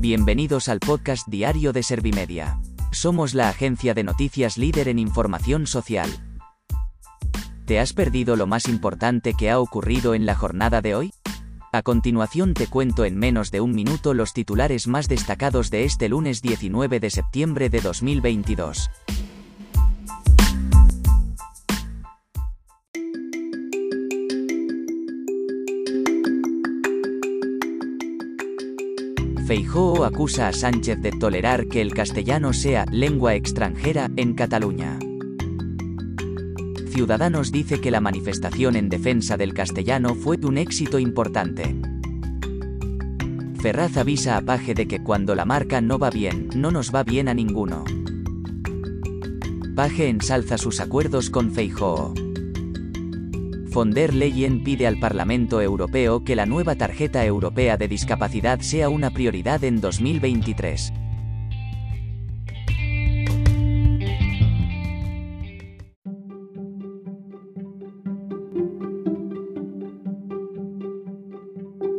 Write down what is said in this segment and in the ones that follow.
Bienvenidos al podcast diario de Servimedia. Somos la agencia de noticias líder en información social. ¿Te has perdido lo más importante que ha ocurrido en la jornada de hoy? A continuación te cuento en menos de un minuto los titulares más destacados de este lunes 19 de septiembre de 2022. Feijóo acusa a Sánchez de tolerar que el castellano sea lengua extranjera en Cataluña. Ciudadanos dice que la manifestación en defensa del castellano fue un éxito importante. Ferraz avisa a Paje de que cuando la marca no va bien, no nos va bien a ninguno. Paje ensalza sus acuerdos con Feijóo. Von der Leyen pide al Parlamento Europeo que la nueva tarjeta europea de discapacidad sea una prioridad en 2023.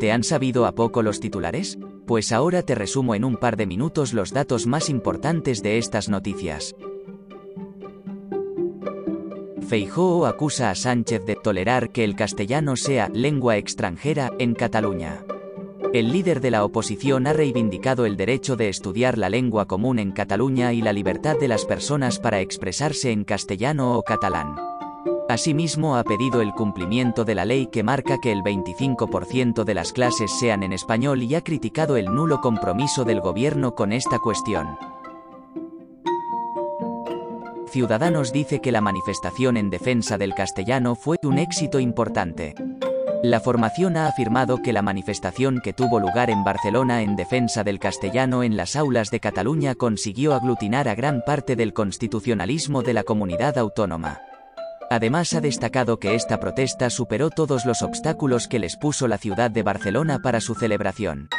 ¿Te han sabido a poco los titulares? Pues ahora te resumo en un par de minutos los datos más importantes de estas noticias. Feijóo acusa a Sánchez de tolerar que el castellano sea lengua extranjera en Cataluña. El líder de la oposición ha reivindicado el derecho de estudiar la lengua común en Cataluña y la libertad de las personas para expresarse en castellano o catalán. Asimismo, ha pedido el cumplimiento de la ley que marca que el 25% de las clases sean en español y ha criticado el nulo compromiso del gobierno con esta cuestión. Ciudadanos dice que la manifestación en defensa del castellano fue un éxito importante. La formación ha afirmado que la manifestación que tuvo lugar en Barcelona en defensa del castellano en las aulas de Cataluña consiguió aglutinar a gran parte del constitucionalismo de la comunidad autónoma. Además ha destacado que esta protesta superó todos los obstáculos que les puso la ciudad de Barcelona para su celebración.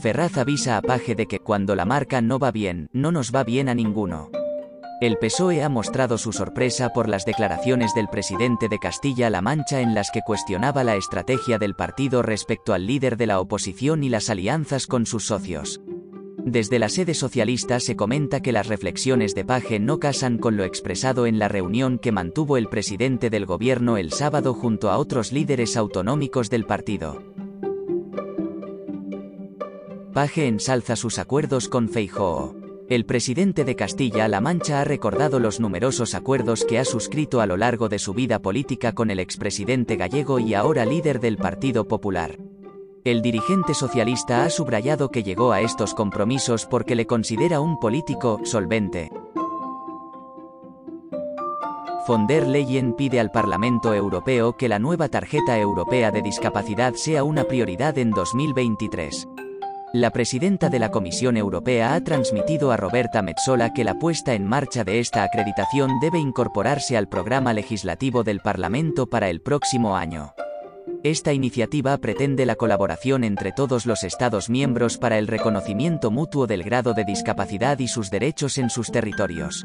Ferraz avisa a Paje de que cuando la marca no va bien, no nos va bien a ninguno. El PSOE ha mostrado su sorpresa por las declaraciones del presidente de Castilla-La Mancha en las que cuestionaba la estrategia del partido respecto al líder de la oposición y las alianzas con sus socios. Desde la sede socialista se comenta que las reflexiones de Paje no casan con lo expresado en la reunión que mantuvo el presidente del gobierno el sábado junto a otros líderes autonómicos del partido. Ensalza sus acuerdos con Feijóo. El presidente de Castilla-La Mancha ha recordado los numerosos acuerdos que ha suscrito a lo largo de su vida política con el expresidente gallego y ahora líder del Partido Popular. El dirigente socialista ha subrayado que llegó a estos compromisos porque le considera un político solvente. Von der Leyen pide al Parlamento Europeo que la nueva tarjeta europea de discapacidad sea una prioridad en 2023. La presidenta de la Comisión Europea ha transmitido a Roberta Metsola que la puesta en marcha de esta acreditación debe incorporarse al programa legislativo del Parlamento para el próximo año. Esta iniciativa pretende la colaboración entre todos los Estados miembros para el reconocimiento mutuo del grado de discapacidad y sus derechos en sus territorios.